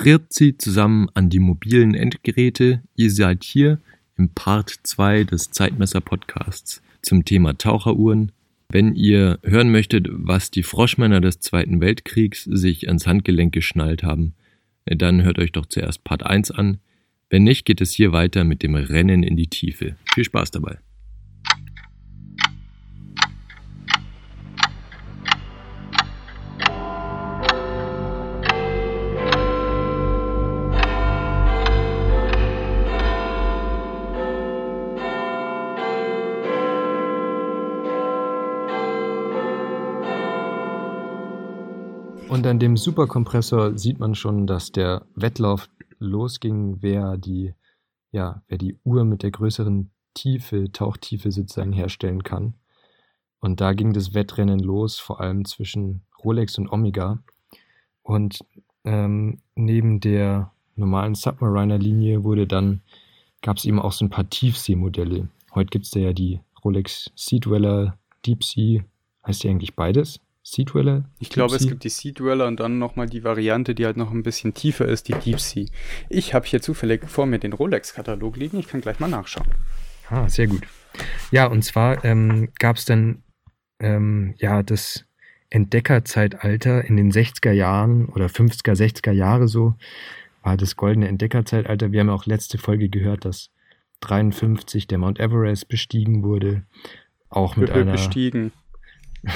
Grüezi Sie zusammen an die mobilen Endgeräte. Ihr seid hier im Part 2 des Zeitmesser Podcasts zum Thema Taucheruhren. Wenn ihr hören möchtet, was die Froschmänner des Zweiten Weltkriegs sich ans Handgelenk geschnallt haben, dann hört euch doch zuerst Part 1 an. Wenn nicht, geht es hier weiter mit dem Rennen in die Tiefe. Viel Spaß dabei. An dem Superkompressor sieht man schon, dass der Wettlauf losging, wer die, ja, wer die Uhr mit der größeren Tiefe, Tauchtiefe sozusagen herstellen kann. Und da ging das Wettrennen los, vor allem zwischen Rolex und Omega. Und ähm, neben der normalen Submariner-Linie wurde dann, gab es eben auch so ein paar Tiefseemodelle. Heute gibt es ja die Rolex Sea Dweller, Deep Sea, heißt die eigentlich beides? Sea Dweller? Ich glaube, es gibt die Sea Dweller und dann nochmal die Variante, die halt noch ein bisschen tiefer ist, die Deep Sea. Ich habe hier zufällig vor mir den Rolex-Katalog liegen. Ich kann gleich mal nachschauen. Ah, sehr gut. Ja, und zwar ähm, gab es dann ähm, ja das Entdeckerzeitalter in den 60er Jahren oder 50er, 60er Jahre so, war das goldene Entdeckerzeitalter. Wir haben ja auch letzte Folge gehört, dass 53 der Mount Everest bestiegen wurde. Auch mit einer. Bestiegen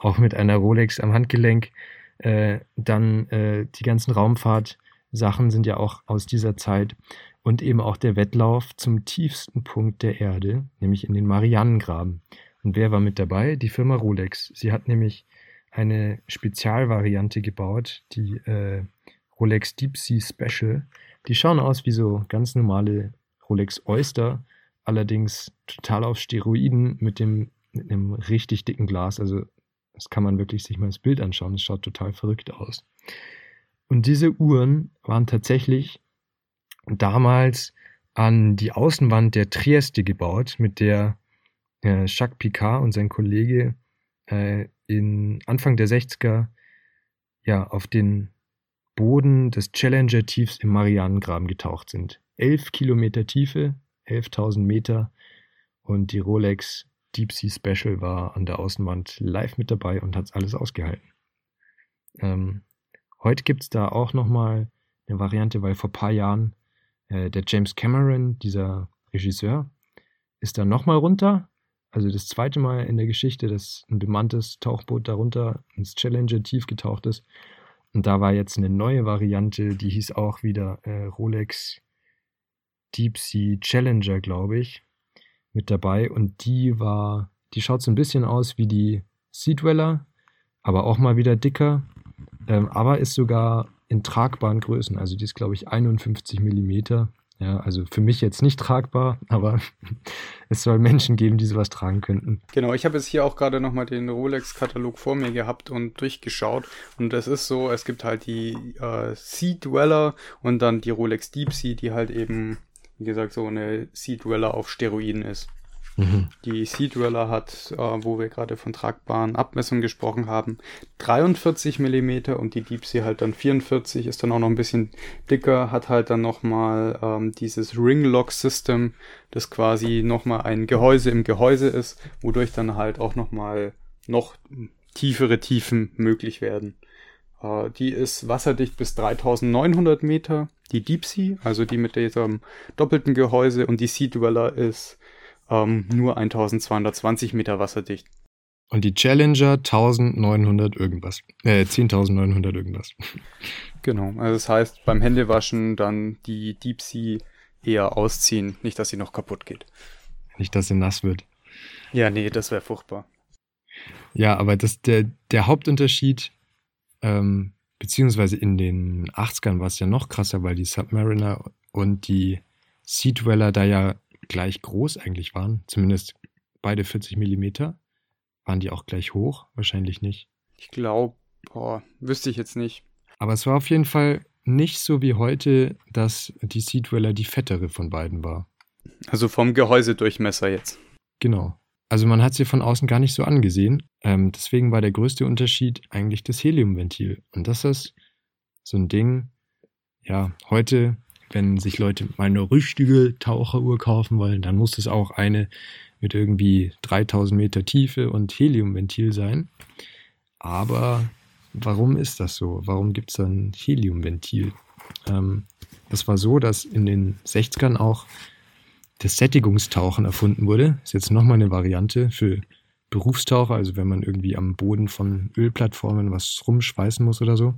auch mit einer Rolex am Handgelenk. Äh, dann äh, die ganzen Raumfahrtsachen sind ja auch aus dieser Zeit und eben auch der Wettlauf zum tiefsten Punkt der Erde, nämlich in den Marianengraben. Und wer war mit dabei? Die Firma Rolex. Sie hat nämlich eine Spezialvariante gebaut, die äh, Rolex Deep Sea Special. Die schauen aus wie so ganz normale Rolex Oyster, allerdings total auf Steroiden mit dem mit einem richtig dicken Glas. Also das kann man wirklich sich mal das Bild anschauen. Es schaut total verrückt aus. Und diese Uhren waren tatsächlich damals an die Außenwand der Trieste gebaut, mit der äh, Jacques Picard und sein Kollege äh, in Anfang der 60er ja, auf den Boden des Challenger-Tiefs im Marianengraben getaucht sind. Elf Kilometer Tiefe, 11.000 Meter und die Rolex Deep Sea Special war an der Außenwand live mit dabei und hat es alles ausgehalten. Ähm, heute gibt es da auch nochmal eine Variante, weil vor ein paar Jahren äh, der James Cameron, dieser Regisseur, ist da nochmal runter. Also das zweite Mal in der Geschichte, dass ein bemanntes Tauchboot darunter ins Challenger tief getaucht ist. Und da war jetzt eine neue Variante, die hieß auch wieder äh, Rolex Deep Sea Challenger, glaube ich mit dabei und die war, die schaut so ein bisschen aus wie die Sea Dweller, aber auch mal wieder dicker, ähm, aber ist sogar in tragbaren Größen. Also die ist, glaube ich, 51 mm. Ja, also für mich jetzt nicht tragbar, aber es soll Menschen geben, die sowas tragen könnten. Genau, ich habe jetzt hier auch gerade nochmal den Rolex-Katalog vor mir gehabt und durchgeschaut. Und es ist so, es gibt halt die äh, Sea Dweller und dann die Rolex Deep Sea, die halt eben wie gesagt, so eine Sea Dweller auf Steroiden ist. Mhm. Die Sea Dweller hat, äh, wo wir gerade von tragbaren Abmessungen gesprochen haben, 43 mm und die Deep Sea halt dann 44, ist dann auch noch ein bisschen dicker, hat halt dann nochmal ähm, dieses Ring-Lock System, das quasi nochmal ein Gehäuse im Gehäuse ist, wodurch dann halt auch nochmal noch tiefere Tiefen möglich werden. Äh, die ist wasserdicht bis 3900 Meter. Die Deep Sea, also die mit diesem doppelten Gehäuse und die Sea Dweller ist ähm, nur 1220 Meter wasserdicht. Und die Challenger 1900 irgendwas. Äh, 10.900 irgendwas. Genau, also das heißt beim Händewaschen dann die Deep Sea eher ausziehen, nicht dass sie noch kaputt geht. Nicht, dass sie nass wird. Ja, nee, das wäre furchtbar. Ja, aber das, der, der Hauptunterschied ähm, beziehungsweise in den 80ern war es ja noch krasser, weil die Submariner und die Sea Dweller da ja gleich groß eigentlich waren. Zumindest beide 40 mm. Waren die auch gleich hoch? Wahrscheinlich nicht. Ich glaube, wüsste ich jetzt nicht. Aber es war auf jeden Fall nicht so wie heute, dass die Sea Dweller die fettere von beiden war. Also vom Gehäusedurchmesser jetzt. Genau. Also man hat sie von außen gar nicht so angesehen. Ähm, deswegen war der größte Unterschied eigentlich das Heliumventil. Und das ist so ein Ding, ja, heute, wenn sich Leute mal eine richtige Taucheruhr kaufen wollen, dann muss es auch eine mit irgendwie 3000 Meter Tiefe und Heliumventil sein. Aber warum ist das so? Warum gibt es ein Heliumventil? Ähm, es war so, dass in den 60ern auch das Sättigungstauchen erfunden wurde. Ist jetzt nochmal eine Variante für Berufstaucher, also wenn man irgendwie am Boden von Ölplattformen was rumschweißen muss oder so.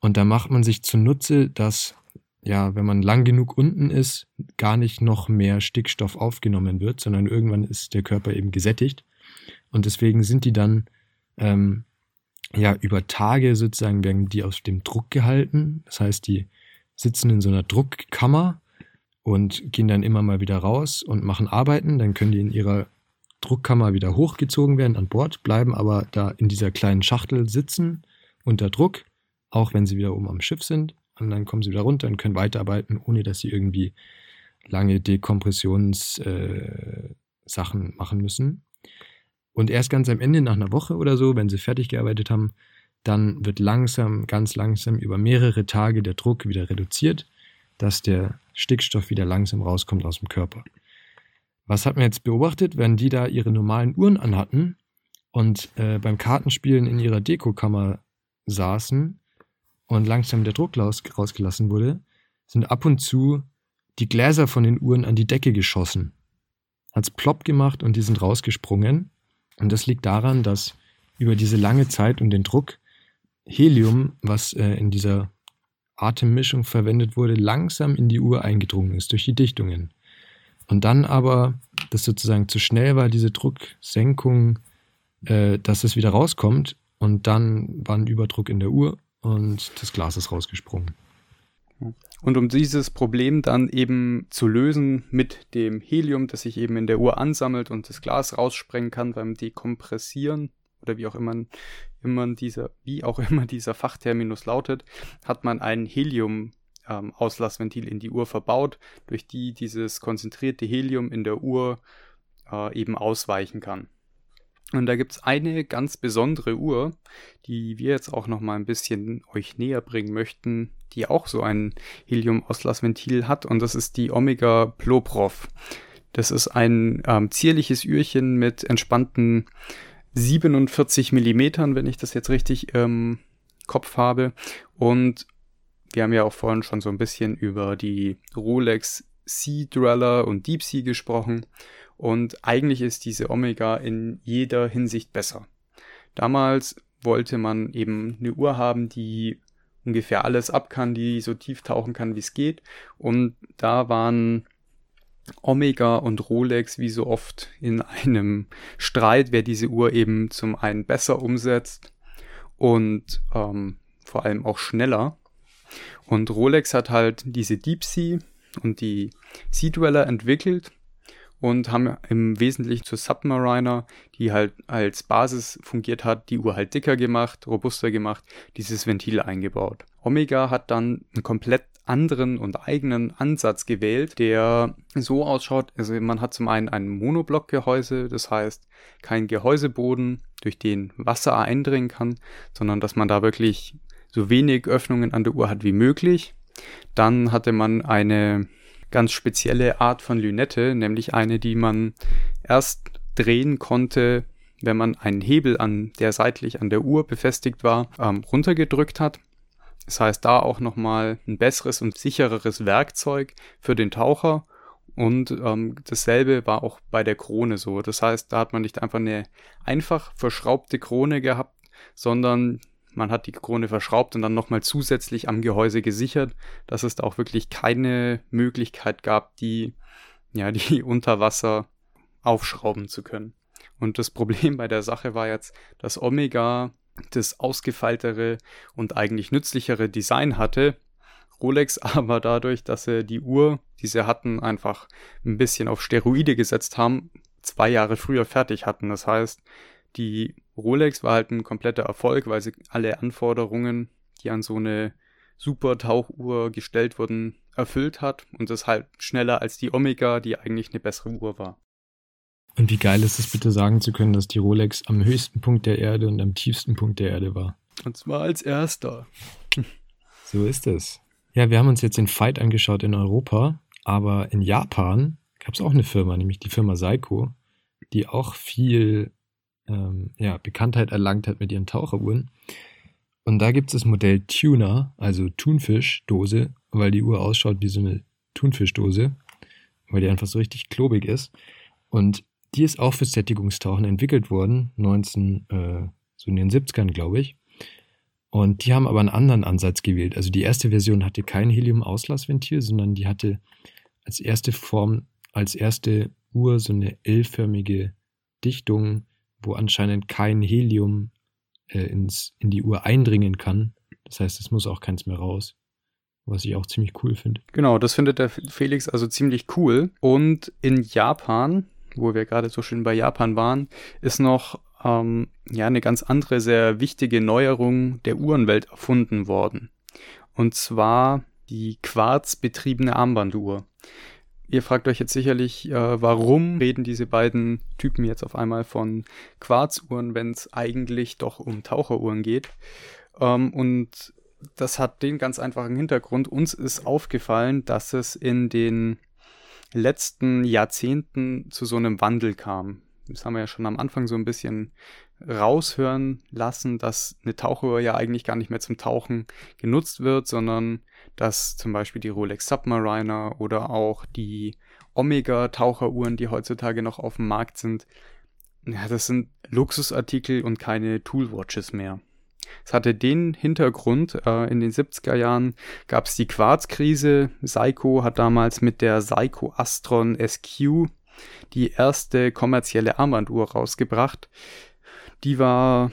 Und da macht man sich zunutze, dass, ja, wenn man lang genug unten ist, gar nicht noch mehr Stickstoff aufgenommen wird, sondern irgendwann ist der Körper eben gesättigt. Und deswegen sind die dann, ähm, ja, über Tage sozusagen werden die aus dem Druck gehalten. Das heißt, die sitzen in so einer Druckkammer und gehen dann immer mal wieder raus und machen Arbeiten. Dann können die in ihrer Druckkammer wieder hochgezogen werden an Bord, bleiben aber da in dieser kleinen Schachtel sitzen unter Druck, auch wenn sie wieder oben am Schiff sind. Und dann kommen sie wieder runter und können weiterarbeiten, ohne dass sie irgendwie lange Dekompressionssachen äh, machen müssen. Und erst ganz am Ende, nach einer Woche oder so, wenn sie fertig gearbeitet haben, dann wird langsam, ganz langsam über mehrere Tage der Druck wieder reduziert, dass der Stickstoff wieder langsam rauskommt aus dem Körper. Was hat man jetzt beobachtet, wenn die da ihre normalen Uhren anhatten und äh, beim Kartenspielen in ihrer Dekokammer saßen und langsam der Druck raus, rausgelassen wurde, sind ab und zu die Gläser von den Uhren an die Decke geschossen. Hat's plopp gemacht und die sind rausgesprungen. Und das liegt daran, dass über diese lange Zeit und den Druck Helium, was äh, in dieser Atemmischung verwendet wurde, langsam in die Uhr eingedrungen ist durch die Dichtungen. Und dann aber, dass sozusagen zu schnell war, diese Drucksenkung, äh, dass es wieder rauskommt. Und dann war ein Überdruck in der Uhr und das Glas ist rausgesprungen. Und um dieses Problem dann eben zu lösen mit dem Helium, das sich eben in der Uhr ansammelt und das Glas raussprengen kann beim Dekompressieren oder wie auch immer, immer dieser, wie auch immer dieser Fachterminus lautet, hat man ein Helium ähm, Auslassventil in die Uhr verbaut, durch die dieses konzentrierte Helium in der Uhr äh, eben ausweichen kann. Und da gibt es eine ganz besondere Uhr, die wir jetzt auch noch mal ein bisschen euch näher bringen möchten, die auch so ein Helium-Auslassventil hat. Und das ist die Omega Ploprov. Das ist ein ähm, zierliches Ührchen mit entspannten 47 Millimetern, wenn ich das jetzt richtig im ähm, Kopf habe. Und wir haben ja auch vorhin schon so ein bisschen über die Rolex Sea Dweller und Deep Sea gesprochen. Und eigentlich ist diese Omega in jeder Hinsicht besser. Damals wollte man eben eine Uhr haben, die ungefähr alles ab kann, die so tief tauchen kann, wie es geht. Und da waren Omega und Rolex wie so oft in einem Streit, wer diese Uhr eben zum einen besser umsetzt und ähm, vor allem auch schneller. Und Rolex hat halt diese Deep Sea und die Sea Dweller entwickelt und haben im Wesentlichen zur Submariner, die halt als Basis fungiert hat, die Uhr halt dicker gemacht, robuster gemacht, dieses Ventil eingebaut. Omega hat dann einen komplett anderen und eigenen Ansatz gewählt, der so ausschaut, also man hat zum einen ein Monoblockgehäuse, das heißt kein Gehäuseboden, durch den Wasser eindringen kann, sondern dass man da wirklich so wenig Öffnungen an der Uhr hat wie möglich. Dann hatte man eine ganz spezielle Art von Lünette, nämlich eine, die man erst drehen konnte, wenn man einen Hebel an der seitlich an der Uhr befestigt war, ähm, runtergedrückt hat. Das heißt, da auch nochmal ein besseres und sichereres Werkzeug für den Taucher. Und ähm, dasselbe war auch bei der Krone so. Das heißt, da hat man nicht einfach eine einfach verschraubte Krone gehabt, sondern man hat die Krone verschraubt und dann nochmal zusätzlich am Gehäuse gesichert, dass es da auch wirklich keine Möglichkeit gab, die, ja, die unter Wasser aufschrauben zu können. Und das Problem bei der Sache war jetzt, dass Omega das ausgefeiltere und eigentlich nützlichere Design hatte. Rolex aber dadurch, dass sie die Uhr, die sie hatten, einfach ein bisschen auf Steroide gesetzt haben, zwei Jahre früher fertig hatten. Das heißt, die Rolex war halt ein kompletter Erfolg, weil sie alle Anforderungen, die an so eine super Tauchuhr gestellt wurden, erfüllt hat und das halt schneller als die Omega, die eigentlich eine bessere Uhr war. Und wie geil ist es bitte sagen zu können, dass die Rolex am höchsten Punkt der Erde und am tiefsten Punkt der Erde war? Und zwar als erster. So ist es. Ja, wir haben uns jetzt den Fight angeschaut in Europa, aber in Japan gab es auch eine Firma, nämlich die Firma Seiko, die auch viel ähm, ja, Bekanntheit erlangt hat mit ihren Taucheruhren. Und da gibt es das Modell Tuna, also Thunfischdose, weil die Uhr ausschaut wie so eine Thunfischdose, weil die einfach so richtig klobig ist. Und die ist auch fürs Sättigungstauchen entwickelt worden, 19, äh, so in den 70ern, glaube ich. Und die haben aber einen anderen Ansatz gewählt. Also die erste Version hatte kein Helium-Auslassventil, sondern die hatte als erste Form, als erste Uhr so eine L-förmige Dichtung, wo anscheinend kein Helium äh, ins, in die Uhr eindringen kann. Das heißt, es muss auch keins mehr raus. Was ich auch ziemlich cool finde. Genau, das findet der Felix also ziemlich cool. Und in Japan, wo wir gerade so schön bei Japan waren, ist noch ähm, ja eine ganz andere, sehr wichtige Neuerung der Uhrenwelt erfunden worden. Und zwar die quarzbetriebene Armbanduhr. Ihr fragt euch jetzt sicherlich, äh, warum reden diese beiden Typen jetzt auf einmal von Quarzuhren, wenn es eigentlich doch um Taucheruhren geht. Ähm, und das hat den ganz einfachen Hintergrund. Uns ist aufgefallen, dass es in den letzten Jahrzehnten zu so einem Wandel kam. Das haben wir ja schon am Anfang so ein bisschen raushören lassen, dass eine Tauchuhr ja eigentlich gar nicht mehr zum Tauchen genutzt wird, sondern dass zum Beispiel die Rolex Submariner oder auch die Omega-Taucheruhren, die heutzutage noch auf dem Markt sind, ja, das sind Luxusartikel und keine Toolwatches mehr. Es hatte den Hintergrund, äh, in den 70er Jahren gab es die Quarzkrise. Seiko hat damals mit der Seiko Astron SQ die erste kommerzielle Armbanduhr rausgebracht. Die war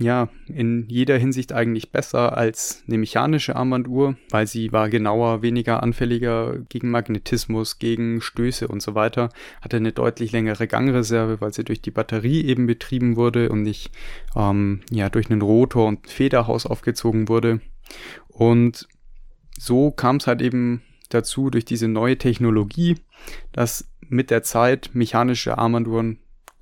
ja in jeder Hinsicht eigentlich besser als eine mechanische Armbanduhr, weil sie war genauer, weniger anfälliger gegen Magnetismus, gegen Stöße und so weiter, hatte eine deutlich längere Gangreserve, weil sie durch die Batterie eben betrieben wurde und nicht ähm, ja durch einen Rotor und Federhaus aufgezogen wurde. Und so kam es halt eben dazu durch diese neue Technologie, dass mit der Zeit mechanische Armbanduhren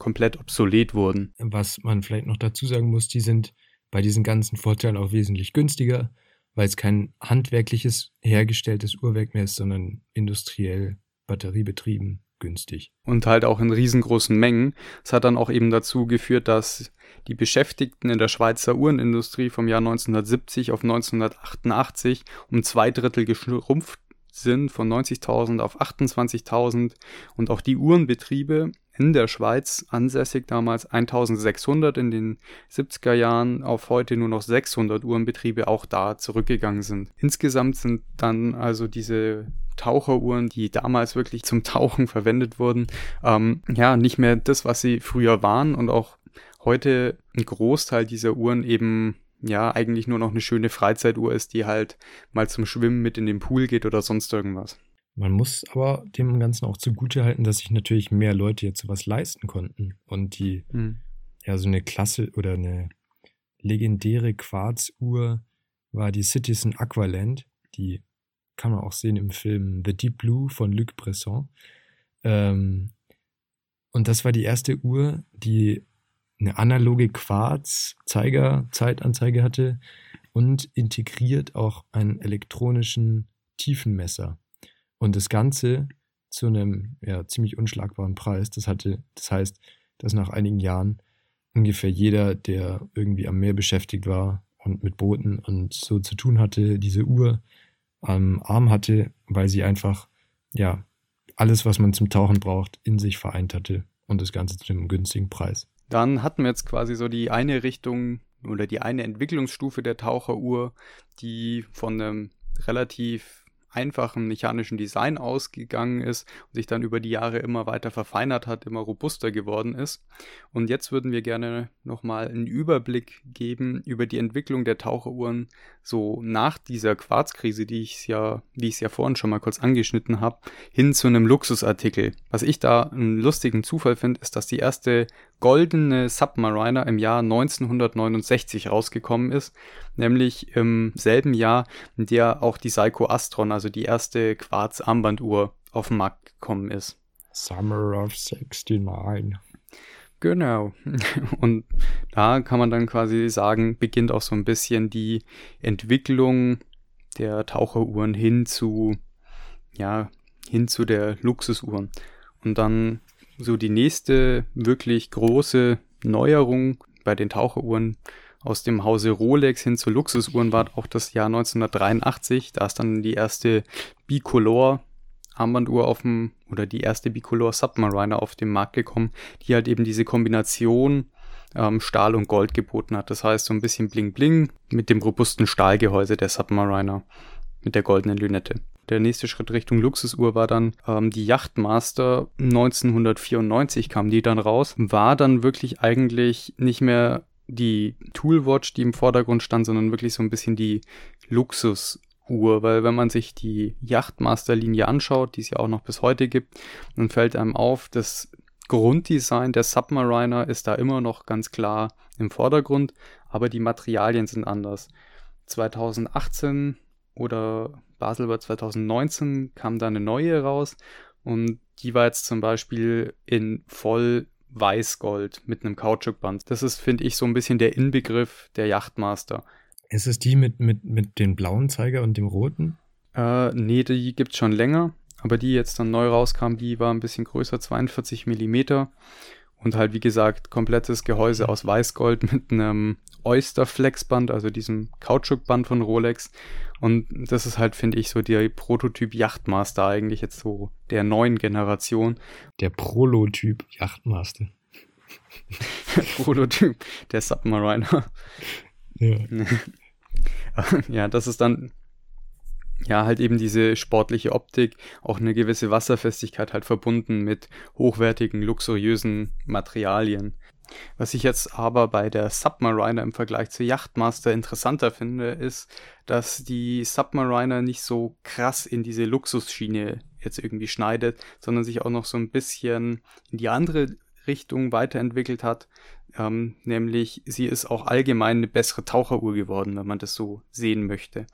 komplett obsolet wurden. Was man vielleicht noch dazu sagen muss, die sind bei diesen ganzen Vorteilen auch wesentlich günstiger, weil es kein handwerkliches hergestelltes Uhrwerk mehr ist, sondern industriell batteriebetrieben günstig. Und halt auch in riesengroßen Mengen. Es hat dann auch eben dazu geführt, dass die Beschäftigten in der Schweizer Uhrenindustrie vom Jahr 1970 auf 1988 um zwei Drittel geschrumpft sind von 90.000 auf 28.000 und auch die Uhrenbetriebe in der Schweiz ansässig, damals 1600 in den 70er Jahren, auf heute nur noch 600 Uhrenbetriebe auch da zurückgegangen sind. Insgesamt sind dann also diese Taucheruhren, die damals wirklich zum Tauchen verwendet wurden, ähm, ja, nicht mehr das, was sie früher waren und auch heute ein Großteil dieser Uhren eben ja eigentlich nur noch eine schöne Freizeituhr ist, die halt mal zum Schwimmen mit in den Pool geht oder sonst irgendwas. Man muss aber dem Ganzen auch zugute halten, dass sich natürlich mehr Leute jetzt sowas leisten konnten. Und die, mhm. ja, so eine Klasse oder eine legendäre Quarzuhr war die Citizen Aqualand. Die kann man auch sehen im Film The Deep Blue von Luc Bresson. Ähm, und das war die erste Uhr, die eine analoge Quarz-Zeiger-Zeitanzeige hatte und integriert auch einen elektronischen Tiefenmesser. Und das Ganze zu einem ja, ziemlich unschlagbaren Preis. Das hatte, das heißt, dass nach einigen Jahren ungefähr jeder, der irgendwie am Meer beschäftigt war und mit Booten und so zu tun hatte, diese Uhr am Arm hatte, weil sie einfach, ja, alles, was man zum Tauchen braucht, in sich vereint hatte und das Ganze zu einem günstigen Preis. Dann hatten wir jetzt quasi so die eine Richtung oder die eine Entwicklungsstufe der Taucheruhr, die von einem relativ einfachen mechanischen Design ausgegangen ist und sich dann über die Jahre immer weiter verfeinert hat, immer robuster geworden ist. Und jetzt würden wir gerne nochmal einen Überblick geben über die Entwicklung der Taucheruhren so nach dieser Quarzkrise, die ich ja, wie ich es ja vorhin schon mal kurz angeschnitten habe, hin zu einem Luxusartikel. Was ich da einen lustigen Zufall finde, ist, dass die erste goldene Submariner im Jahr 1969 rausgekommen ist, nämlich im selben Jahr, in der auch die Seiko Astron, also die erste Quarz-Armbanduhr, auf den Markt gekommen ist. Summer of 69. Genau. Und da kann man dann quasi sagen, beginnt auch so ein bisschen die Entwicklung der Taucheruhren hin zu, ja, hin zu der Luxusuhren. Und dann so die nächste wirklich große Neuerung bei den Taucheruhren aus dem Hause Rolex hin zu Luxusuhren war auch das Jahr 1983. Da ist dann die erste Bicolor Armbanduhr auf dem, oder die erste Bicolor Submariner auf den Markt gekommen, die halt eben diese Kombination ähm, Stahl und Gold geboten hat. Das heißt so ein bisschen Bling Bling mit dem robusten Stahlgehäuse der Submariner mit der goldenen Lünette. Der nächste Schritt Richtung Luxusuhr war dann ähm, die Yachtmaster. 1994 kam die dann raus. War dann wirklich eigentlich nicht mehr die Toolwatch, die im Vordergrund stand, sondern wirklich so ein bisschen die Luxusuhr, weil wenn man sich die Yachtmaster-Linie anschaut, die es ja auch noch bis heute gibt, dann fällt einem auf, das Grunddesign der Submariner ist da immer noch ganz klar im Vordergrund, aber die Materialien sind anders. 2018 oder Basel war 2019 kam da eine neue raus und die war jetzt zum Beispiel in voll Weißgold mit einem Kautschukband. Das ist, finde ich, so ein bisschen der Inbegriff der Yachtmaster. Ist es die mit, mit, mit dem blauen Zeiger und dem roten? Äh, nee, die gibt es schon länger. Aber die jetzt dann neu rauskam, die war ein bisschen größer, 42 Millimeter. Und halt, wie gesagt, komplettes Gehäuse aus Weißgold mit einem Oyster Flexband, also diesem Kautschukband von Rolex. Und das ist halt, finde ich, so der Prototyp Yachtmaster eigentlich jetzt so der neuen Generation. Der Prolotyp Yachtmaster. Prototyp der Submariner. Ja. ja, das ist dann ja, halt eben diese sportliche Optik, auch eine gewisse Wasserfestigkeit halt verbunden mit hochwertigen, luxuriösen Materialien. Was ich jetzt aber bei der Submariner im Vergleich zur Yachtmaster interessanter finde, ist, dass die Submariner nicht so krass in diese Luxusschiene jetzt irgendwie schneidet, sondern sich auch noch so ein bisschen in die andere Richtung weiterentwickelt hat. Ähm, nämlich sie ist auch allgemein eine bessere Taucheruhr geworden, wenn man das so sehen möchte.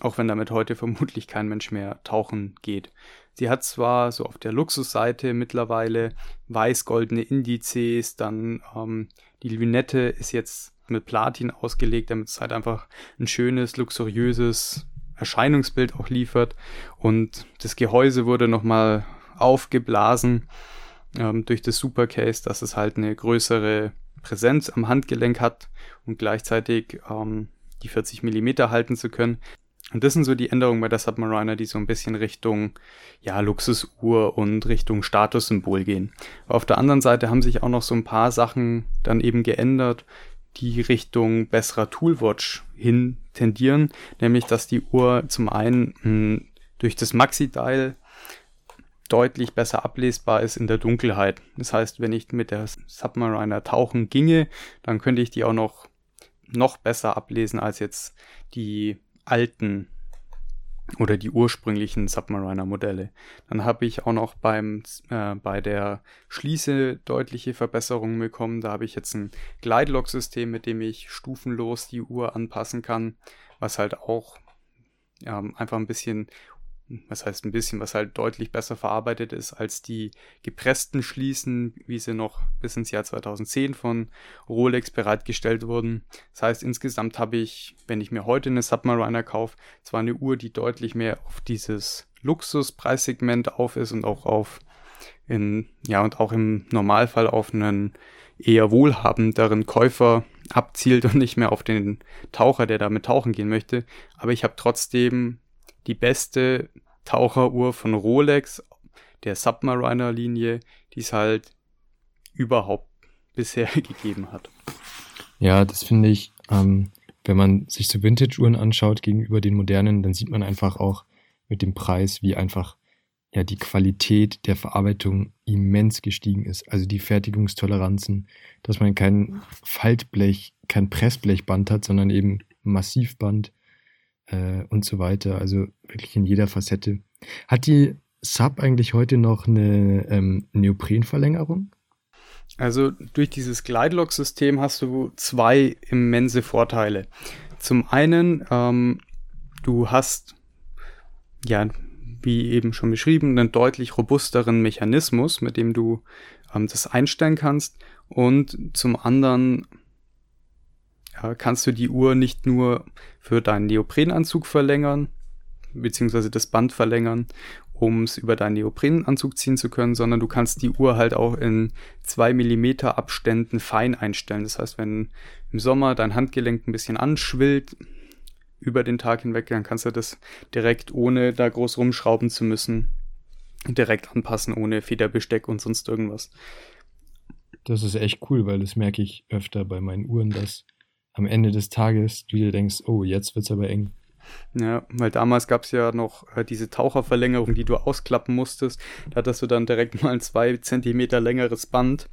Auch wenn damit heute vermutlich kein Mensch mehr tauchen geht. Sie hat zwar so auf der Luxusseite mittlerweile weiß-goldene Indizes, dann ähm, die Lünette ist jetzt mit Platin ausgelegt, damit es halt einfach ein schönes, luxuriöses Erscheinungsbild auch liefert. Und das Gehäuse wurde nochmal aufgeblasen ähm, durch das Supercase, dass es halt eine größere Präsenz am Handgelenk hat und gleichzeitig ähm, die 40 Millimeter halten zu können. Und das sind so die Änderungen bei der Submariner, die so ein bisschen Richtung ja, Luxusuhr und Richtung Statussymbol gehen. Aber auf der anderen Seite haben sich auch noch so ein paar Sachen dann eben geändert, die Richtung besserer Toolwatch hin tendieren, nämlich dass die Uhr zum einen mh, hm, durch das Maxi-Dial deutlich besser ablesbar ist in der Dunkelheit. Das heißt, wenn ich mit der Submariner tauchen ginge, dann könnte ich die auch noch, noch besser ablesen als jetzt die alten oder die ursprünglichen Submariner-Modelle. Dann habe ich auch noch beim, äh, bei der Schließe deutliche Verbesserungen bekommen. Da habe ich jetzt ein Glide-Lock-System, mit dem ich stufenlos die Uhr anpassen kann, was halt auch ähm, einfach ein bisschen was heißt ein bisschen, was halt deutlich besser verarbeitet ist als die gepressten Schließen, wie sie noch bis ins Jahr 2010 von Rolex bereitgestellt wurden. Das heißt, insgesamt habe ich, wenn ich mir heute eine Submariner kaufe, zwar eine Uhr, die deutlich mehr auf dieses Luxuspreissegment auf ist und auch auf in, ja, und auch im Normalfall auf einen eher wohlhabenderen Käufer abzielt und nicht mehr auf den Taucher, der damit tauchen gehen möchte. Aber ich habe trotzdem die beste Taucheruhr von Rolex, der Submariner-Linie, die es halt überhaupt bisher gegeben hat. Ja, das finde ich, ähm, wenn man sich so Vintage-Uhren anschaut gegenüber den modernen, dann sieht man einfach auch mit dem Preis, wie einfach ja die Qualität der Verarbeitung immens gestiegen ist. Also die Fertigungstoleranzen, dass man kein Faltblech, kein Pressblechband hat, sondern eben Massivband äh, und so weiter. Also wirklich in jeder Facette. Hat die Sub eigentlich heute noch eine ähm, Neoprenverlängerung? Also durch dieses Glidelock-System hast du zwei immense Vorteile. Zum einen, ähm, du hast ja, wie eben schon beschrieben, einen deutlich robusteren Mechanismus, mit dem du ähm, das einstellen kannst. Und zum anderen kannst du die Uhr nicht nur für deinen Neoprenanzug verlängern, beziehungsweise das Band verlängern, um es über deinen Neoprenanzug ziehen zu können, sondern du kannst die Uhr halt auch in zwei Millimeter Abständen fein einstellen. Das heißt, wenn im Sommer dein Handgelenk ein bisschen anschwillt über den Tag hinweg, dann kannst du das direkt ohne da groß rumschrauben zu müssen direkt anpassen, ohne Federbesteck und sonst irgendwas. Das ist echt cool, weil das merke ich öfter bei meinen Uhren, dass am Ende des Tages du dir denkst, oh, jetzt wird's aber eng. Ja, weil damals gab es ja noch äh, diese Taucherverlängerung, die du ausklappen musstest. Da hattest du dann direkt mal ein zwei Zentimeter längeres Band.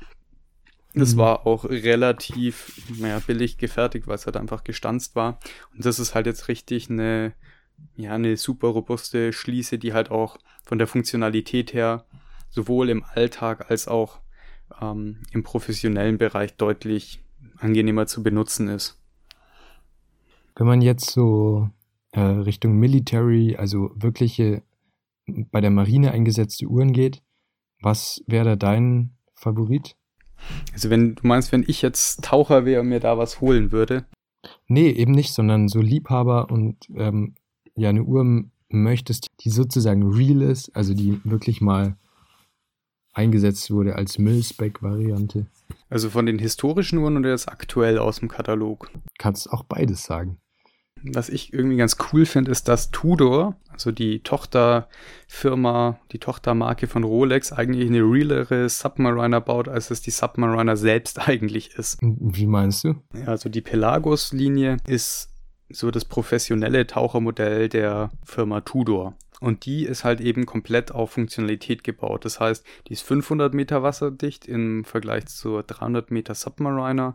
Das mhm. war auch relativ naja, billig gefertigt, weil es halt einfach gestanzt war. Und das ist halt jetzt richtig eine, ja, eine super robuste Schließe, die halt auch von der Funktionalität her sowohl im Alltag als auch ähm, im professionellen Bereich deutlich angenehmer zu benutzen ist. Wenn man jetzt so äh, Richtung Military, also wirkliche bei der Marine eingesetzte Uhren geht, was wäre da dein Favorit? Also wenn du meinst, wenn ich jetzt Taucher wäre und mir da was holen würde? Nee, eben nicht, sondern so Liebhaber und ähm, ja eine Uhr möchtest, die sozusagen real ist, also die wirklich mal eingesetzt wurde als Millspec-Variante. Also von den historischen Uhren oder jetzt aktuell aus dem Katalog? Kannst auch beides sagen. Was ich irgendwie ganz cool finde, ist, dass Tudor, also die Tochterfirma, die Tochtermarke von Rolex, eigentlich eine realere Submariner baut, als es die Submariner selbst eigentlich ist. Wie meinst du? Ja, also die Pelagos-Linie ist so das professionelle Tauchermodell der Firma Tudor. Und die ist halt eben komplett auf Funktionalität gebaut. Das heißt, die ist 500 Meter wasserdicht im Vergleich zur 300 Meter Submariner.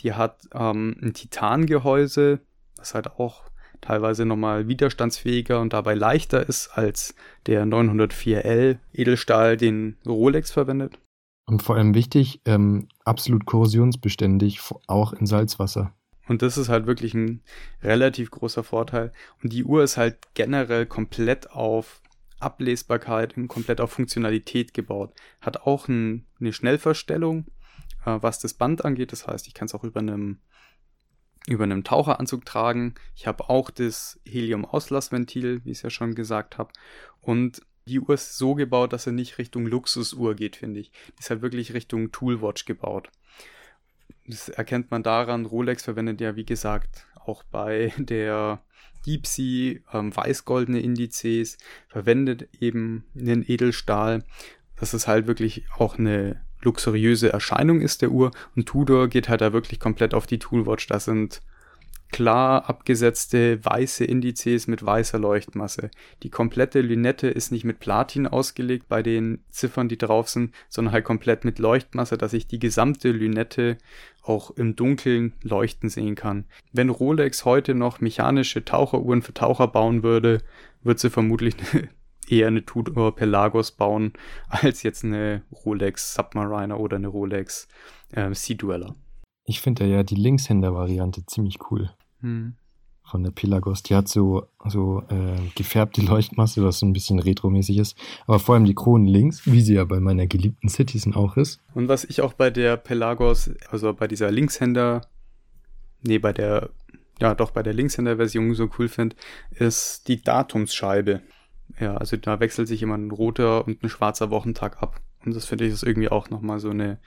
Die hat ähm, ein Titangehäuse, was halt auch teilweise nochmal widerstandsfähiger und dabei leichter ist als der 904L Edelstahl, den Rolex verwendet. Und vor allem wichtig, ähm, absolut korrosionsbeständig, auch in Salzwasser. Und das ist halt wirklich ein relativ großer Vorteil. Und die Uhr ist halt generell komplett auf Ablesbarkeit und komplett auf Funktionalität gebaut. Hat auch ein, eine Schnellverstellung, äh, was das Band angeht. Das heißt, ich kann es auch über einem über einem Taucheranzug tragen. Ich habe auch das Helium-Auslassventil, wie ich es ja schon gesagt habe. Und die Uhr ist so gebaut, dass er nicht Richtung Luxusuhr geht, finde ich. Die ist halt wirklich Richtung Toolwatch gebaut. Das erkennt man daran, Rolex verwendet ja, wie gesagt, auch bei der Deep Sea ähm, weiß-goldene Indizes, verwendet eben einen Edelstahl, dass es halt wirklich auch eine luxuriöse Erscheinung ist der Uhr und Tudor geht halt da wirklich komplett auf die Toolwatch. Da sind klar abgesetzte weiße Indizes mit weißer Leuchtmasse. Die komplette Lünette ist nicht mit Platin ausgelegt bei den Ziffern, die drauf sind, sondern halt komplett mit Leuchtmasse, dass ich die gesamte Lünette auch im Dunkeln leuchten sehen kann. Wenn Rolex heute noch mechanische Taucheruhren für Taucher bauen würde, würde sie vermutlich eher eine Tudor Pelagos bauen, als jetzt eine Rolex Submariner oder eine Rolex äh, Sea Dweller. Ich finde ja die Linkshänder-Variante ziemlich cool. Hm. Von der Pelagos. Die hat so, so äh, gefärbte Leuchtmasse, was so ein bisschen retromäßig ist. Aber vor allem die Kronen links, wie sie ja bei meiner geliebten Citizen auch ist. Und was ich auch bei der Pelagos, also bei dieser Linkshänder, nee, bei der, ja doch, bei der Linkshänder-Version so cool finde, ist die Datumsscheibe. Ja, also da wechselt sich immer ein roter und ein schwarzer Wochentag ab. Und das finde ich ist irgendwie auch nochmal so eine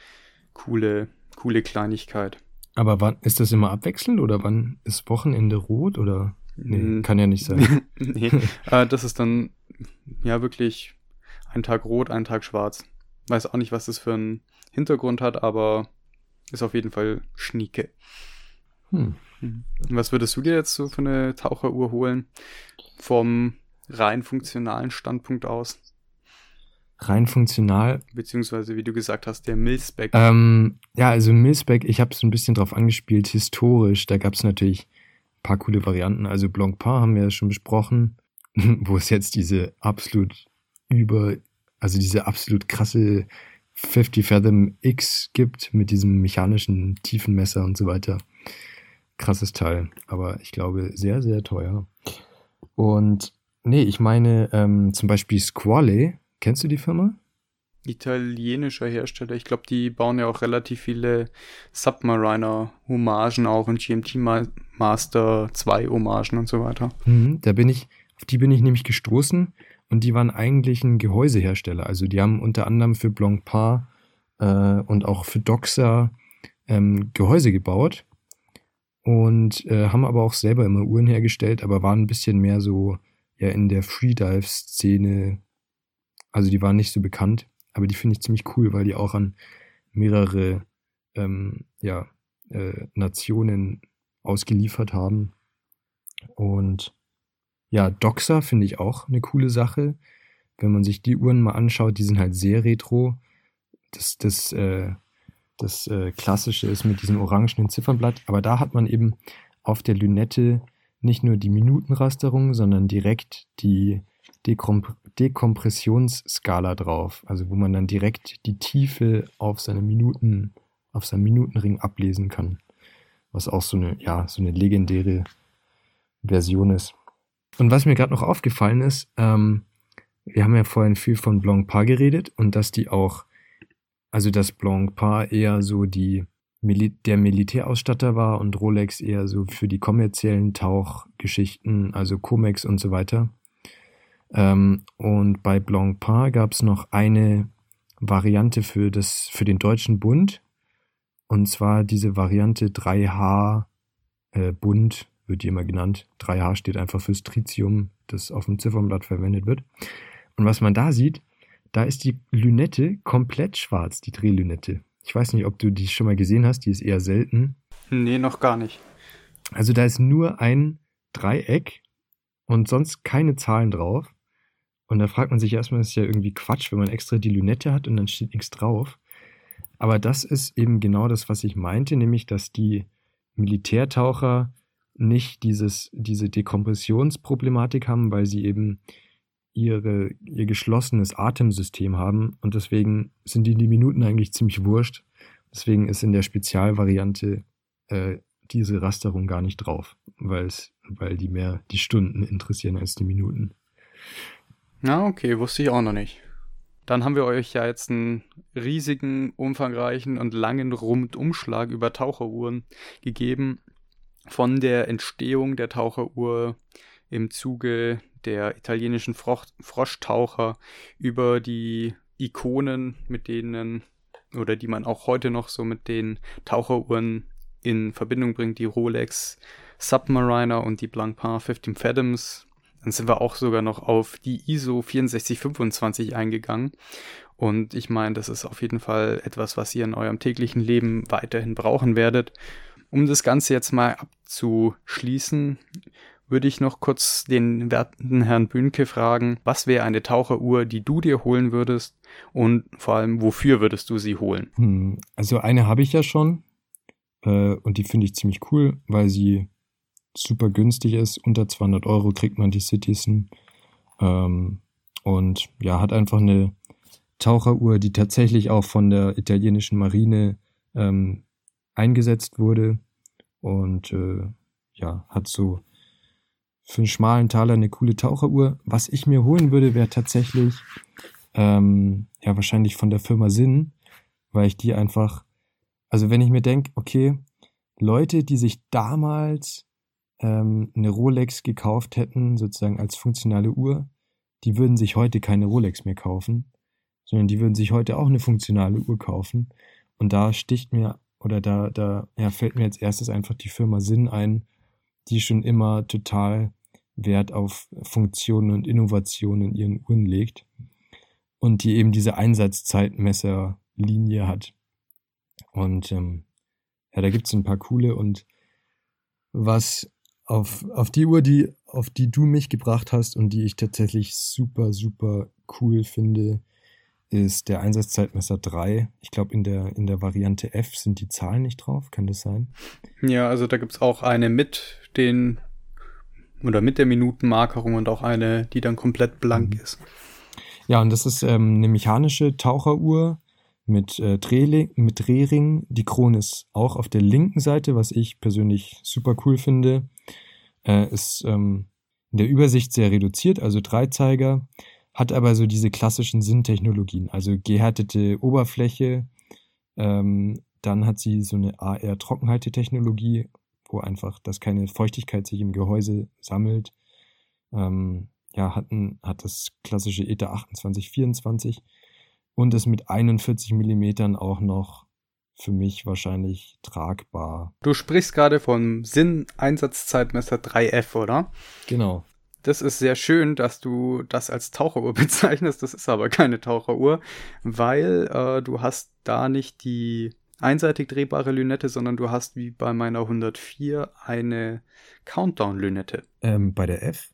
coole coole Kleinigkeit. Aber wann ist das immer abwechselnd oder wann ist Wochenende rot oder? Nee, kann ja nicht sein. nee, äh, das ist dann ja wirklich ein Tag rot, ein Tag schwarz. Weiß auch nicht, was das für einen Hintergrund hat, aber ist auf jeden Fall schnieke. Hm. Mhm. Was würdest du dir jetzt so für eine Taucheruhr holen? Vom rein funktionalen Standpunkt aus? Rein funktional. Beziehungsweise, wie du gesagt hast, der Milspec. Ähm, ja, also Milspec, ich habe es ein bisschen drauf angespielt, historisch. Da gab es natürlich ein paar coole Varianten. Also Blancpain haben wir ja schon besprochen, wo es jetzt diese absolut über, also diese absolut krasse 50 Fathom X gibt mit diesem mechanischen Tiefenmesser und so weiter. Krasses Teil, aber ich glaube sehr, sehr teuer. Und nee, ich meine ähm, zum Beispiel Squale Kennst du die Firma? Italienischer Hersteller. Ich glaube, die bauen ja auch relativ viele Submariner-Hommagen auch und GMT Master 2 Hommagen und so weiter. Mhm, da bin ich Auf die bin ich nämlich gestoßen und die waren eigentlich ein Gehäusehersteller. Also die haben unter anderem für Blancpain äh, und auch für Doxa ähm, Gehäuse gebaut und äh, haben aber auch selber immer Uhren hergestellt, aber waren ein bisschen mehr so ja in der Freedive-Szene. Also die waren nicht so bekannt, aber die finde ich ziemlich cool, weil die auch an mehrere ähm, ja, äh, Nationen ausgeliefert haben. Und ja, Doxa finde ich auch eine coole Sache. Wenn man sich die Uhren mal anschaut, die sind halt sehr retro. Das, das, äh, das äh, Klassische ist mit diesem orangenen Ziffernblatt, aber da hat man eben auf der Lünette nicht nur die Minutenrasterung, sondern direkt die Dekomp Dekompressionsskala drauf, also wo man dann direkt die Tiefe auf seine Minuten, auf seinem Minutenring ablesen kann. Was auch so eine, ja, so eine legendäre Version ist. Und was mir gerade noch aufgefallen ist, ähm, wir haben ja vorhin viel von Blancpain geredet und dass die auch, also dass Blancpain eher so die Mil der Militärausstatter war und Rolex eher so für die kommerziellen Tauchgeschichten, also Comex und so weiter. Ähm, und bei Blancpain gab es noch eine Variante für, das, für den Deutschen Bund. Und zwar diese Variante 3H äh, Bund, wird die immer genannt. 3H steht einfach fürs Tritium, das auf dem Ziffernblatt verwendet wird. Und was man da sieht, da ist die Lünette komplett schwarz, die Drehlünette. Ich weiß nicht, ob du die schon mal gesehen hast, die ist eher selten. Nee, noch gar nicht. Also da ist nur ein Dreieck und sonst keine Zahlen drauf. Und da fragt man sich erstmal, ist ja irgendwie Quatsch, wenn man extra die Lünette hat und dann steht nichts drauf. Aber das ist eben genau das, was ich meinte, nämlich, dass die Militärtaucher nicht dieses, diese Dekompressionsproblematik haben, weil sie eben ihre, ihr geschlossenes Atemsystem haben und deswegen sind die, die Minuten eigentlich ziemlich wurscht. Deswegen ist in der Spezialvariante äh, diese Rasterung gar nicht drauf, weil die mehr die Stunden interessieren als die Minuten. Na, okay, wusste ich auch noch nicht. Dann haben wir euch ja jetzt einen riesigen, umfangreichen und langen Rundumschlag über Taucheruhren gegeben. Von der Entstehung der Taucheruhr im Zuge der italienischen Frosch Froschtaucher über die Ikonen, mit denen oder die man auch heute noch so mit den Taucheruhren in Verbindung bringt, die Rolex Submariner und die Blancpain 15 Fathoms, dann sind wir auch sogar noch auf die ISO 6425 eingegangen. Und ich meine, das ist auf jeden Fall etwas, was ihr in eurem täglichen Leben weiterhin brauchen werdet. Um das Ganze jetzt mal abzuschließen, würde ich noch kurz den werten Herrn Bünke fragen, was wäre eine Taucheruhr, die du dir holen würdest und vor allem, wofür würdest du sie holen? Hm, also eine habe ich ja schon äh, und die finde ich ziemlich cool, weil sie super günstig ist. Unter 200 Euro kriegt man die Citizen. Ähm, und ja, hat einfach eine Taucheruhr, die tatsächlich auch von der italienischen Marine ähm, eingesetzt wurde. Und äh, ja, hat so für einen schmalen Taler eine coole Taucheruhr. Was ich mir holen würde, wäre tatsächlich ähm, ja wahrscheinlich von der Firma Sinn, weil ich die einfach, also wenn ich mir denke, okay, Leute, die sich damals ähm, eine Rolex gekauft hätten, sozusagen als funktionale Uhr, die würden sich heute keine Rolex mehr kaufen, sondern die würden sich heute auch eine funktionale Uhr kaufen. Und da sticht mir oder da, da ja, fällt mir als erstes einfach die Firma Sinn ein, die schon immer total Wert auf Funktionen und Innovationen in ihren Uhren legt und die eben diese Einsatzzeitmesserlinie hat. Und ähm, ja, da gibt es ein paar coole und was auf, auf die Uhr, die, auf die du mich gebracht hast und die ich tatsächlich super, super cool finde, ist der Einsatzzeitmesser 3. Ich glaube, in der, in der Variante F sind die Zahlen nicht drauf. Kann das sein? Ja, also da gibt es auch eine mit den oder mit der Minutenmarkerung und auch eine, die dann komplett blank mhm. ist. Ja, und das ist ähm, eine mechanische Taucheruhr mit, äh, Drehling, mit Drehring. Die Krone ist auch auf der linken Seite, was ich persönlich super cool finde. Äh, ist ähm, in der Übersicht sehr reduziert, also Dreizeiger, hat aber so diese klassischen Sinntechnologien, also gehärtete Oberfläche. Ähm, dann hat sie so eine AR-Trockenhaltetechnologie, wo einfach, dass keine Feuchtigkeit sich im Gehäuse sammelt. ähm, ja, hat, ein, hat das klassische ETA 2824 und ist mit 41 Millimetern auch noch für mich wahrscheinlich tragbar. Du sprichst gerade vom Sinn-Einsatzzeitmesser 3F, oder? Genau. Das ist sehr schön, dass du das als Taucheruhr bezeichnest. Das ist aber keine Taucheruhr, weil äh, du hast da nicht die einseitig drehbare Lünette, sondern du hast wie bei meiner 104 eine Countdown-Lünette. Ähm, bei der F?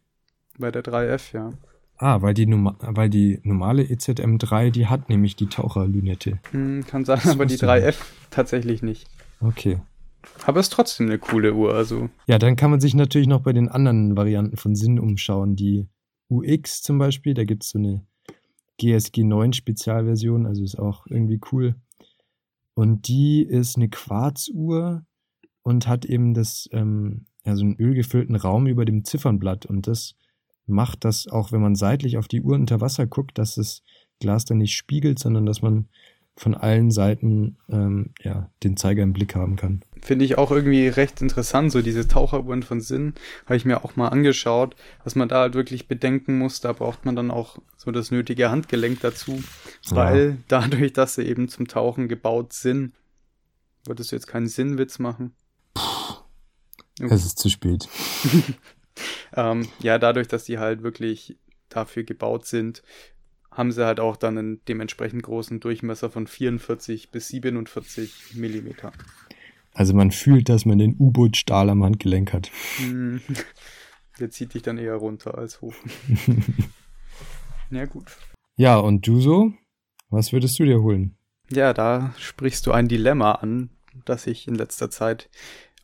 Bei der 3F, ja. Ah, weil die, weil die normale EZM3, die hat nämlich die Taucherlünette. Hm, kann sein, aber die 3F nicht. tatsächlich nicht. Okay. Aber ist trotzdem eine coole Uhr, also. Ja, dann kann man sich natürlich noch bei den anderen Varianten von Sinn umschauen. Die UX zum Beispiel, da gibt es so eine GSG 9 Spezialversion, also ist auch irgendwie cool. Und die ist eine Quarzuhr und hat eben das, ähm, ja, so einen ölgefüllten Raum über dem Ziffernblatt. Und das macht das, auch wenn man seitlich auf die Uhr unter Wasser guckt, dass das Glas dann nicht spiegelt, sondern dass man von allen Seiten ähm, ja, den Zeiger im Blick haben kann. Finde ich auch irgendwie recht interessant, so diese Taucheruhren von Sinn, habe ich mir auch mal angeschaut, was man da halt wirklich bedenken muss, da braucht man dann auch so das nötige Handgelenk dazu, weil ja. dadurch, dass sie eben zum Tauchen gebaut sind, würdest du jetzt keinen Sinnwitz machen? Okay. Es ist zu spät. ähm, ja, dadurch, dass die halt wirklich dafür gebaut sind, haben sie halt auch dann einen dementsprechend großen Durchmesser von 44 bis 47 Millimeter. Also man fühlt, dass man den U-Boot-Stahl am Handgelenk hat. Hm. Der zieht dich dann eher runter als hoch. ja, gut. Ja, und du so? Was würdest du dir holen? Ja, da sprichst du ein Dilemma an, das ich in letzter Zeit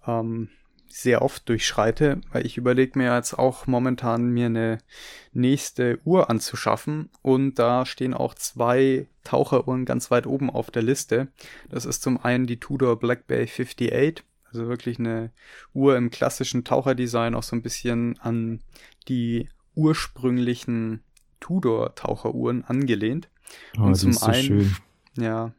ähm, sehr oft durchschreite, weil ich überlege mir jetzt auch momentan mir eine nächste Uhr anzuschaffen und da stehen auch zwei Taucheruhren ganz weit oben auf der Liste. Das ist zum einen die Tudor Black Bay 58, also wirklich eine Uhr im klassischen Taucherdesign, auch so ein bisschen an die ursprünglichen Tudor Taucheruhren angelehnt. Oh, und zum einen, schön. ja,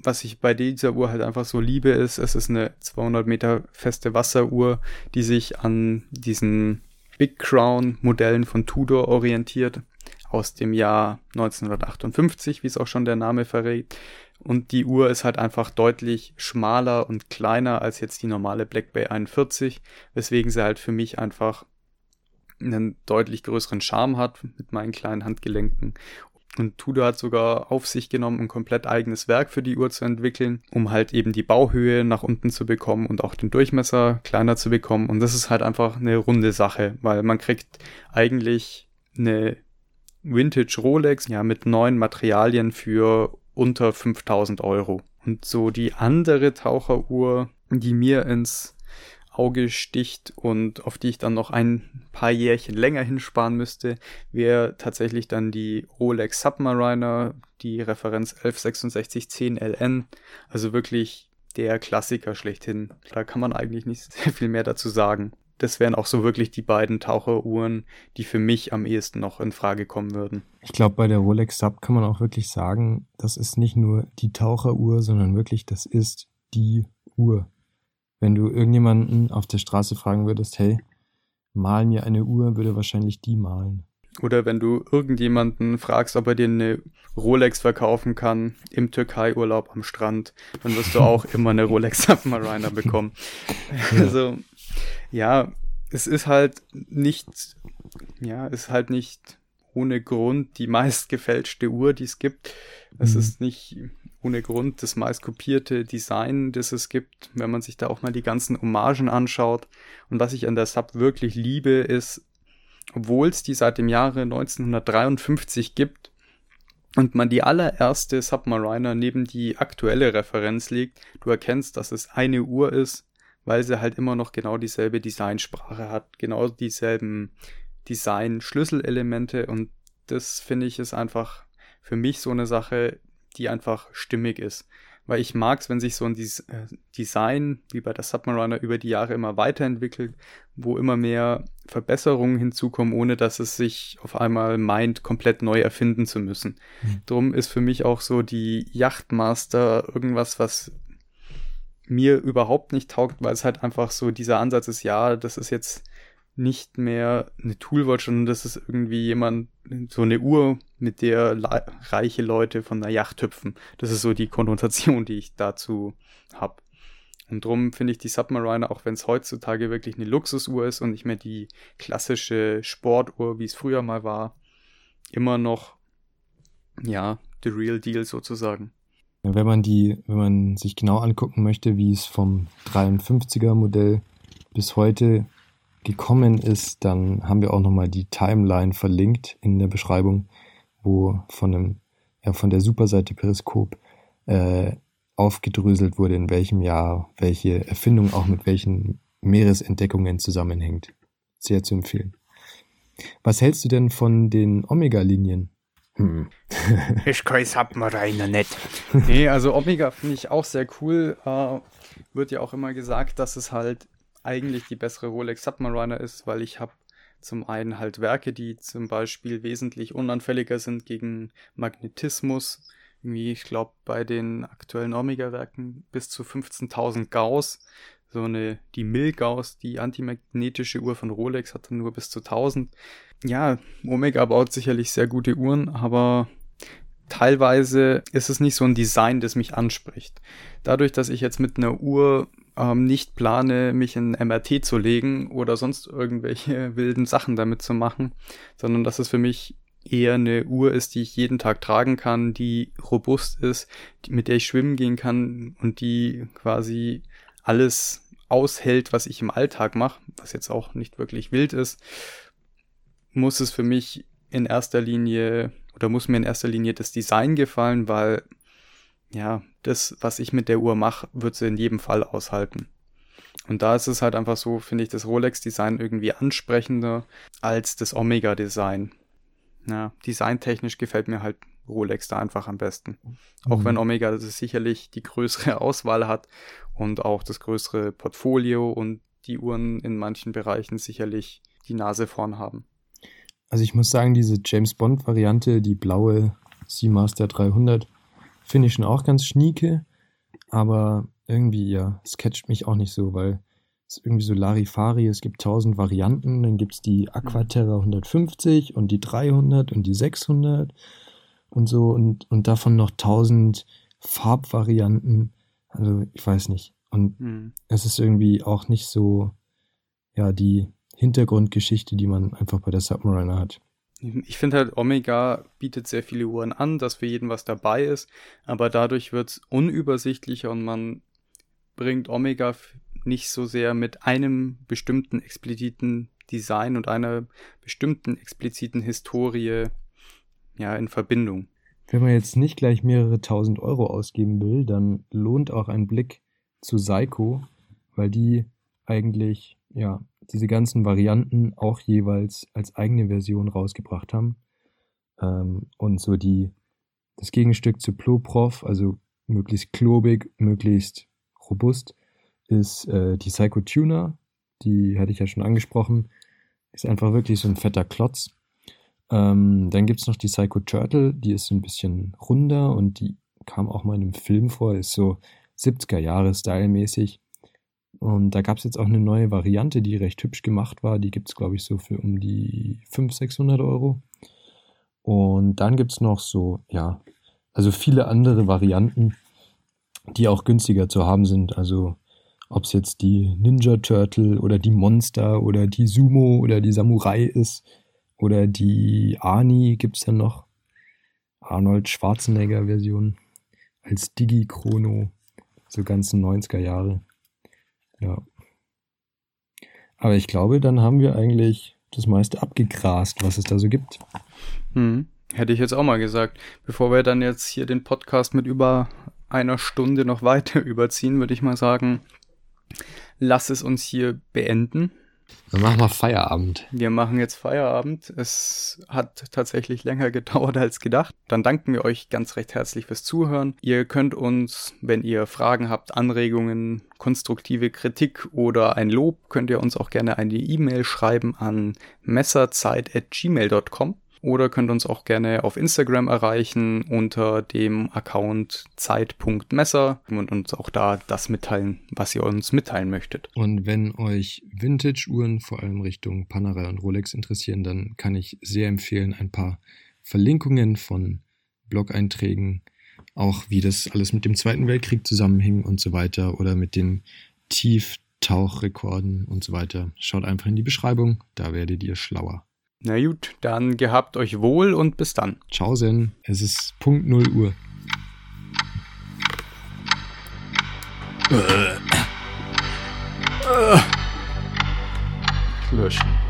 was ich bei dieser Uhr halt einfach so liebe, ist, es ist eine 200 Meter feste Wasseruhr, die sich an diesen Big Crown Modellen von Tudor orientiert, aus dem Jahr 1958, wie es auch schon der Name verrät. Und die Uhr ist halt einfach deutlich schmaler und kleiner als jetzt die normale Black Bay 41, weswegen sie halt für mich einfach einen deutlich größeren Charme hat mit meinen kleinen Handgelenken und Tudor hat sogar auf sich genommen, ein komplett eigenes Werk für die Uhr zu entwickeln, um halt eben die Bauhöhe nach unten zu bekommen und auch den Durchmesser kleiner zu bekommen. Und das ist halt einfach eine runde Sache, weil man kriegt eigentlich eine Vintage Rolex ja mit neuen Materialien für unter 5000 Euro. Und so die andere Taucheruhr, die mir ins Auge sticht und auf die ich dann noch ein paar Jährchen länger hinsparen müsste, wäre tatsächlich dann die Rolex Submariner, die Referenz 116610LN. Also wirklich der Klassiker schlechthin. Da kann man eigentlich nicht sehr viel mehr dazu sagen. Das wären auch so wirklich die beiden Taucheruhren, die für mich am ehesten noch in Frage kommen würden. Ich glaube, bei der Rolex Sub kann man auch wirklich sagen, das ist nicht nur die Taucheruhr, sondern wirklich, das ist die Uhr. Wenn du irgendjemanden auf der Straße fragen würdest, hey, mal mir eine Uhr, würde wahrscheinlich die malen. Oder wenn du irgendjemanden fragst, ob er dir eine Rolex verkaufen kann im Türkei-Urlaub am Strand, dann wirst du auch immer eine Rolex Submariner bekommen. Ja. Also, ja, es ist halt nicht, ja, es ist halt nicht ohne Grund die meist gefälschte Uhr, die es gibt. Es mhm. ist nicht ohne Grund das meist kopierte Design, das es gibt, wenn man sich da auch mal die ganzen Hommagen anschaut. Und was ich an der Sub wirklich liebe, ist, obwohl es die seit dem Jahre 1953 gibt und man die allererste Submariner neben die aktuelle Referenz legt, du erkennst, dass es eine Uhr ist, weil sie halt immer noch genau dieselbe Designsprache hat, genau dieselben Design-Schlüsselelemente und das finde ich ist einfach für mich so eine Sache, die einfach stimmig ist. Weil ich mag es, wenn sich so ein Des äh, Design wie bei der Submariner über die Jahre immer weiterentwickelt, wo immer mehr Verbesserungen hinzukommen, ohne dass es sich auf einmal meint, komplett neu erfinden zu müssen. Mhm. Drum ist für mich auch so die Yachtmaster irgendwas, was mir überhaupt nicht taugt, weil es halt einfach so dieser Ansatz ist, ja, das ist jetzt nicht mehr eine Toolwatch, sondern das ist irgendwie jemand, so eine Uhr, mit der reiche Leute von der Yacht hüpfen. Das ist so die Konnotation, die ich dazu habe. Und drum finde ich die Submariner, auch wenn es heutzutage wirklich eine Luxusuhr ist und nicht mehr die klassische Sportuhr, wie es früher mal war, immer noch, ja, the real deal sozusagen. Wenn man die, wenn man sich genau angucken möchte, wie es vom 53er Modell bis heute gekommen ist, dann haben wir auch nochmal die Timeline verlinkt in der Beschreibung, wo von einem, ja, von der Superseite Periskop äh, aufgedröselt wurde, in welchem Jahr welche Erfindung auch mit welchen Meeresentdeckungen zusammenhängt. Sehr zu empfehlen. Was hältst du denn von den Omega-Linien? Hm. ich weiß Submariner nicht. Nee, also Omega finde ich auch sehr cool. Äh, wird ja auch immer gesagt, dass es halt eigentlich die bessere Rolex Submariner ist, weil ich habe zum einen halt Werke, die zum Beispiel wesentlich unanfälliger sind gegen Magnetismus. Irgendwie, ich glaube, bei den aktuellen Omega-Werken bis zu 15.000 Gauss. So eine, die Mil-Gauss, die antimagnetische Uhr von Rolex hat dann nur bis zu 1000 ja, Omega baut sicherlich sehr gute Uhren, aber teilweise ist es nicht so ein Design, das mich anspricht. Dadurch, dass ich jetzt mit einer Uhr ähm, nicht plane, mich in MRT zu legen oder sonst irgendwelche wilden Sachen damit zu machen, sondern dass es für mich eher eine Uhr ist, die ich jeden Tag tragen kann, die robust ist, die, mit der ich schwimmen gehen kann und die quasi alles aushält, was ich im Alltag mache, was jetzt auch nicht wirklich wild ist, muss es für mich in erster Linie oder muss mir in erster Linie das Design gefallen, weil ja, das, was ich mit der Uhr mache, wird sie in jedem Fall aushalten. Und da ist es halt einfach so, finde ich das Rolex-Design irgendwie ansprechender als das Omega-Design. Ja, designtechnisch gefällt mir halt Rolex da einfach am besten. Mhm. Auch wenn Omega das sicherlich die größere Auswahl hat und auch das größere Portfolio und die Uhren in manchen Bereichen sicherlich die Nase vorn haben. Also ich muss sagen, diese James Bond Variante, die blaue Seamaster 300, finde ich schon auch ganz schnieke, aber irgendwie, ja, es catcht mich auch nicht so, weil es ist irgendwie so Larifari, es gibt tausend Varianten, dann gibt es die Aquaterra 150 und die 300 und die 600 und so und, und davon noch tausend Farbvarianten, also ich weiß nicht. Und mhm. es ist irgendwie auch nicht so, ja, die Hintergrundgeschichte, die man einfach bei der Submariner hat. Ich finde halt, Omega bietet sehr viele Uhren an, dass für jeden was dabei ist, aber dadurch wird es unübersichtlicher und man bringt Omega nicht so sehr mit einem bestimmten expliziten Design und einer bestimmten expliziten Historie ja, in Verbindung. Wenn man jetzt nicht gleich mehrere tausend Euro ausgeben will, dann lohnt auch ein Blick zu Seiko, weil die eigentlich ja diese ganzen Varianten auch jeweils als eigene Version rausgebracht haben. Ähm, und so die, das Gegenstück zu Ploprof, also möglichst klobig, möglichst robust, ist äh, die Psycho Tuner. Die hatte ich ja schon angesprochen. Ist einfach wirklich so ein fetter Klotz. Ähm, dann gibt's noch die Psycho Turtle, die ist ein bisschen runder und die kam auch mal in einem Film vor, ist so 70er Jahre Style-mäßig. Und da gab es jetzt auch eine neue Variante, die recht hübsch gemacht war. Die gibt es, glaube ich, so für um die 500, 600 Euro. Und dann gibt es noch so, ja, also viele andere Varianten, die auch günstiger zu haben sind. Also ob es jetzt die Ninja Turtle oder die Monster oder die Sumo oder die Samurai ist oder die Ani gibt es dann noch. Arnold Schwarzenegger Version als Digi-Chrono, so ganzen 90er Jahre. Ja. Aber ich glaube, dann haben wir eigentlich das meiste abgegrast, was es da so gibt. Hm. Hätte ich jetzt auch mal gesagt. Bevor wir dann jetzt hier den Podcast mit über einer Stunde noch weiter überziehen, würde ich mal sagen, lass es uns hier beenden. Dann machen wir Feierabend. Wir machen jetzt Feierabend. Es hat tatsächlich länger gedauert als gedacht. Dann danken wir euch ganz recht herzlich fürs Zuhören. Ihr könnt uns, wenn ihr Fragen habt, Anregungen, konstruktive Kritik oder ein Lob, könnt ihr uns auch gerne eine E-Mail schreiben an messerzeit.gmail.com. oder könnt uns auch gerne auf Instagram erreichen unter dem Account Zeit.messer und uns auch da das mitteilen, was ihr uns mitteilen möchtet. Und wenn euch Vintage-Uhren vor allem Richtung Panerai und Rolex interessieren, dann kann ich sehr empfehlen, ein paar Verlinkungen von Blog-Einträgen, auch wie das alles mit dem Zweiten Weltkrieg zusammenhing und so weiter oder mit den Tieftauchrekorden und so weiter. Schaut einfach in die Beschreibung, da werdet ihr schlauer. Na gut, dann gehabt euch wohl und bis dann. Ciao, Sen. Es ist Punkt 0 Uhr. Löschen.